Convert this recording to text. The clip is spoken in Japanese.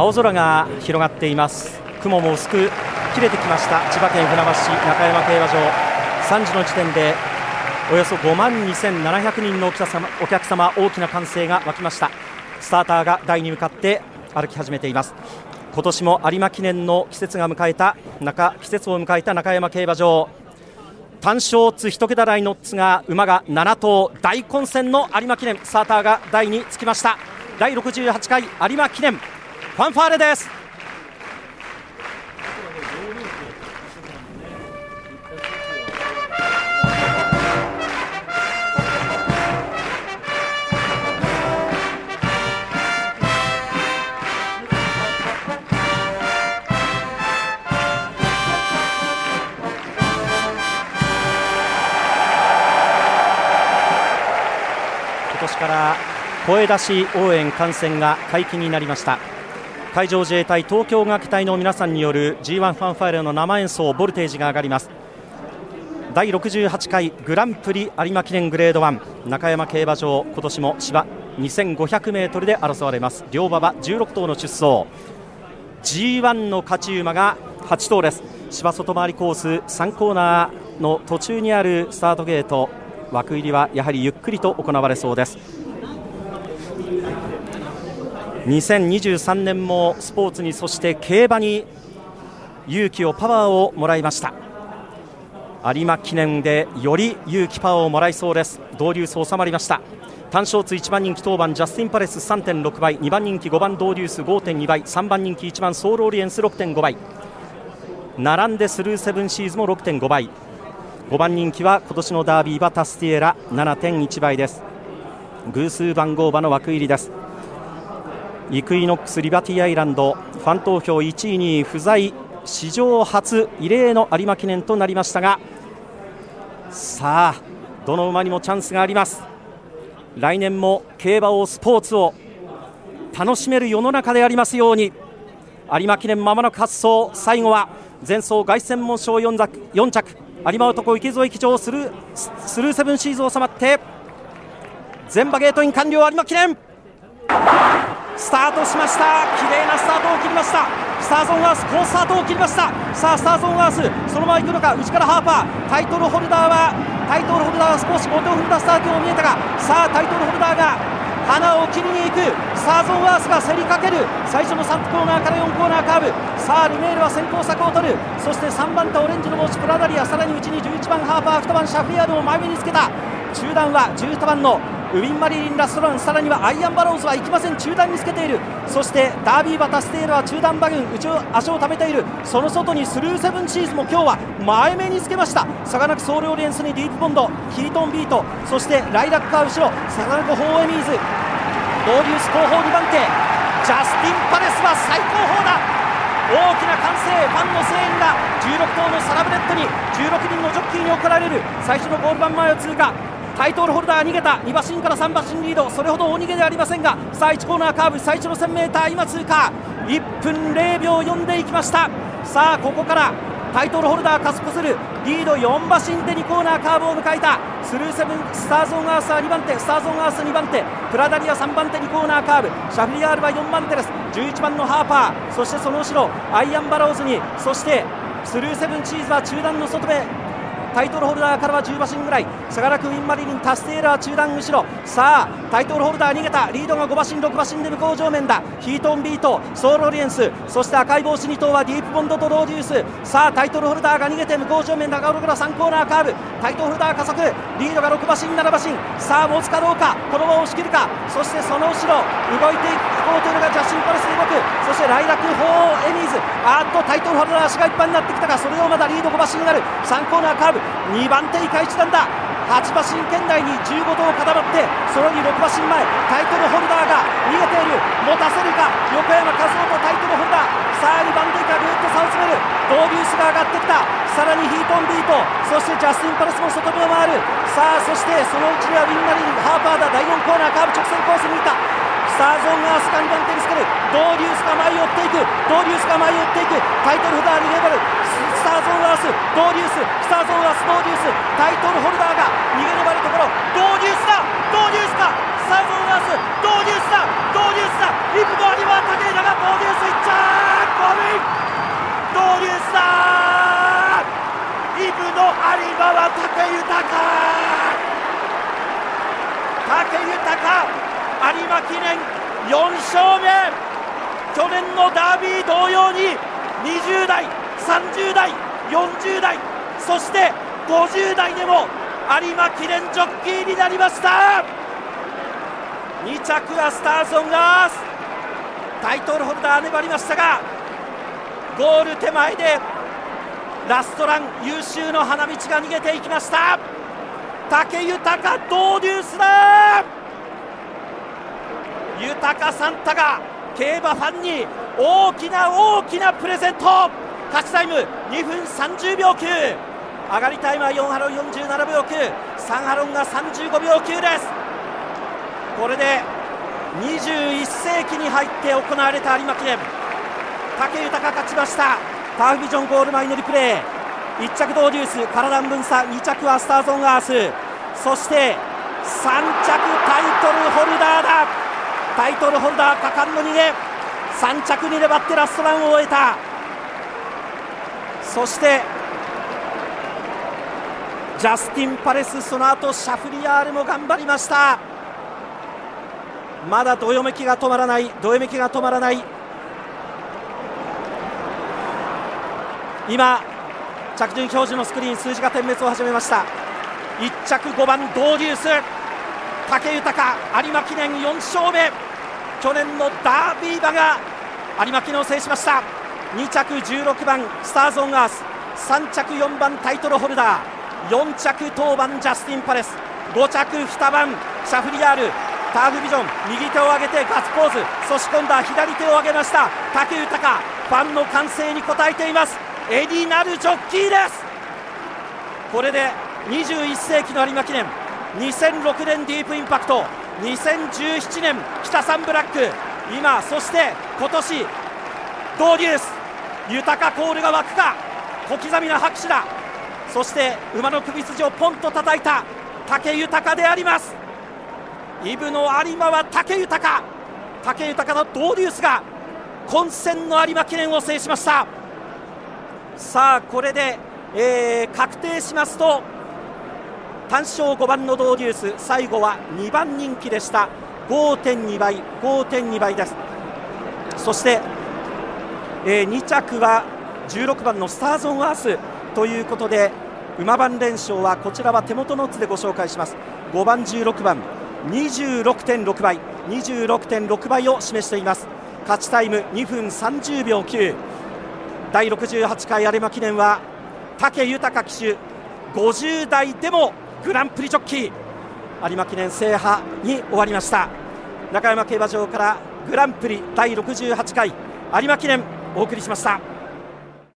青空が広がっています。雲も薄く切れてきました。千葉県船橋市中山競馬場。3時の時点でおよそ5万2700人のお客様お客様大きな歓声が沸きました。スターターが台に向かって歩き始めています。今年も有馬記念の季節が迎えた中季節を迎えた中山競馬場。単勝津一桁台の津が馬が7頭大混戦の有馬記念。スターターが台につきました。第68回有馬記念。ファンファーレです。から声出し応援観戦が解禁になりました。海上自衛隊東京学隊の皆さんによる G1 ファンファイルの生演奏ボルテージが上がります。第68回グランプリ有馬記念グレード1中山競馬場今年も芝 2500m で争われます。両馬場16頭の出走。G1 の勝ち馬が8頭です。芝外回りコース3コーナーの途中にあるスタートゲート。枠入りはやはりゆっくりと行われそうです。2023年もスポーツにそして競馬に勇気をパワーをもらいました。有馬記念でより勇気パワーをもらいそうです。ドウデュース収まりました。単勝通1番人気当番ジャスティンパレス3.6倍。2番人気5番ドウデュース5.2倍。3番人気1番ソウルオリエンス6.5倍。並んでスルーセブンシーズも6.5倍。5番人気は今年のダービー馬タスティエラ7.1倍です。偶数番号馬の枠入りです。イクイノックスリバティアイランドファン投票1位に不在史上初異例の有馬記念となりましたがさあどの馬にもチャンスがあります。来年も競馬をスポーツを楽しめる世の中でありますように。有馬記念まもなく発走。最後は前走凱旋門賞 4, 着有馬男池添騎乗スルースルーセブンシーズ収まって全馬ゲートイン完了有馬記念。スタートしました。綺麗なスタートを切りました。スターゾーンアース好スタートを切りました。さあスターゾーンアースそのまま行くのか。内からハーパー。タイトルホルダーはタイトルホルダーは少し後手を踏んだスタートを見えたがさあタイトルホルダーがハナを切りに行く。サーゾンアースが競りかける。最初の3コーナーから4コーナーカーブ。さあルメールは先行策を取る。そして3番手オレンジの帽子プラダリアさらに内に11番ハーパー2番シャフリヤールも前目につけた。中段は11番のウインマリリンラストランさらにはアイアンバローズは行きません。中段につけている。そしてダービー馬タスティエーラは中段馬群足を溜めている。その外にスルーセブンシーズも今日は前目につけました。サガナクソールオリエンスにディープボンド。ヒートオンビート。そしてライラックカー後ろ。サガナクホーエミーズ。ドーリウス後方2番手ジャスティン・パレスは最高峰だ。大きな歓声。ファンの声援が。16頭のサラブレッドに。16人のジョッキーに送られる。最初のゴール板前を通過。タイトルホルダー逃げた。2馬身から3馬身リード。それほど大逃げではありませんがさあ1コーナーカーブ。最初の 1000m 今通過。1分0秒4でいきました。さあここからタイトルホルダー加速する。リード4馬身で2コーナーカーブを迎えた。スルーセブンスターズオンアースは2番手。スターズオンアース2番手。プラダリア3番手。2コーナーカーブ。シャフリヤールは4番手です。11番のハーパー。そしてその後ろアイアンバローズに。そしてスルーセブンチーズは中段の外目タイトルホルダーからは10馬身ぐらい。相良君ウィンマリリンタステーラー中段後ろ。さあタイトルホルダー逃げた。リードが5馬身6馬身で向こう上面だ。ヒートンビートソールオリエンス。そして赤い帽子2頭はディープボンドとローデュース。さあタイトルホルダーが逃げて向こう正面長野から3コーナーカーブ。タイトルホルダー加速。リードが6馬身7馬身。さあ持つかどうか。このまま押し切るか。そしてその後ろ動いていこうというのがジャスティンパレスで動く。そしてライラク・ホーエミーズ。あっとタイトルホルダー足がいっぱいになってきたがそれをまだリード5馬身になる。3コーナーカーブ。2番手以下1段だ。8馬身圏内に15頭固まってそれに6馬身前タイトルホルダーが逃げている。持たせるか横山和夫とタイトルホルダー。さあ2番手以下ぐっと差を詰める。ドービュースが上がってきた。さらにヒートンビートそしてジャスティン・パレスも外目を回る。さあそしてそのうちにはウィンマリンハーパーだ第4コーナーカーブ直線コースにいた。スターゾーンがスカ2番手につけるドーリュースが前を追っていく。ドーリュースが前を追っていく。タイトルホルダーに粘るスターゾーンアース。ドーデュース。スターゾーンアース。ドーデュース。タイトルホルダーが逃げ粘るところ。ドーデュースだ。ドーデュースか。スターゾーンアース。ドーデュースだ。ドーデュースだ。一歩有馬武井がドーデュースドーリュースだ。イブの有馬は武豊。武豊。有馬記念4勝目。去年のダービー同様に20代30代40代そして50代でも有馬記念ジョッキーになりました。2着はスターゾンガース。タイトルホルダー粘りましたがゴール手前でラストラン優秀の花道が逃げていきました。武豊ドーデュースだ豊サンタが競馬ファンに大きな大きなプレゼント。勝ちタイム2分30秒9上がりタイムは4ハロン47秒9、3ハロンが35秒9です。これで21世紀に入って行われた有馬記念。武豊勝ちました。ターフビジョンゴール前のリプレー。1着ドーデュースカラダン分差2着はスターゾーンアース。そして3着タイトルホルダーだ。タイトルホルダー果敢の逃げ。3着に粘ってラストランを終えた。そしてジャスティン・パレスその後シャフリヤールも頑張りました。まだどよめきが止まらないどよめきが止まらない。今着順表示のスクリーン数字が点滅を始めました。1着5番ドーデュース。武豊有馬記念4勝目。去年のダービー馬が有馬記念を制しました。2着16番スターズ・オン・アース。3着4番タイトルホルダー。4着当番ジャスティン・パレス。5着2番シャフリヤール。ターフビジョン右手を上げてガッツポーズ。そして今度は左手を上げました武豊。ファンの歓声に応えています。エディナルジョッキーです。これで21世紀の有馬記念。2006年ディープインパクト。2017年北サンブラック。今そして今年ドーデュース。豊かコールが湧くか。小刻みな拍手だ。そして馬の首筋をポンと叩いた。武豊であります。イブの有馬は武豊。武豊のドーデュースが混戦の有馬記念を制しました。さあこれで、えー、確定しますと単勝5番のドーデュース最後は2番人気でした。5.2倍5.2倍です。そして、えー、2着は16番のスターズ・オン・アースということで馬番連勝はこちらは手元の図でご紹介します。5番16番26.6倍26.6倍を示しています。勝ちタイム2分30秒9第68回有馬記念は武豊騎手50代でもグランプリジョッキー有馬記念制覇に終わりました中山競馬場からグランプリ第68回有馬記念お送りしました。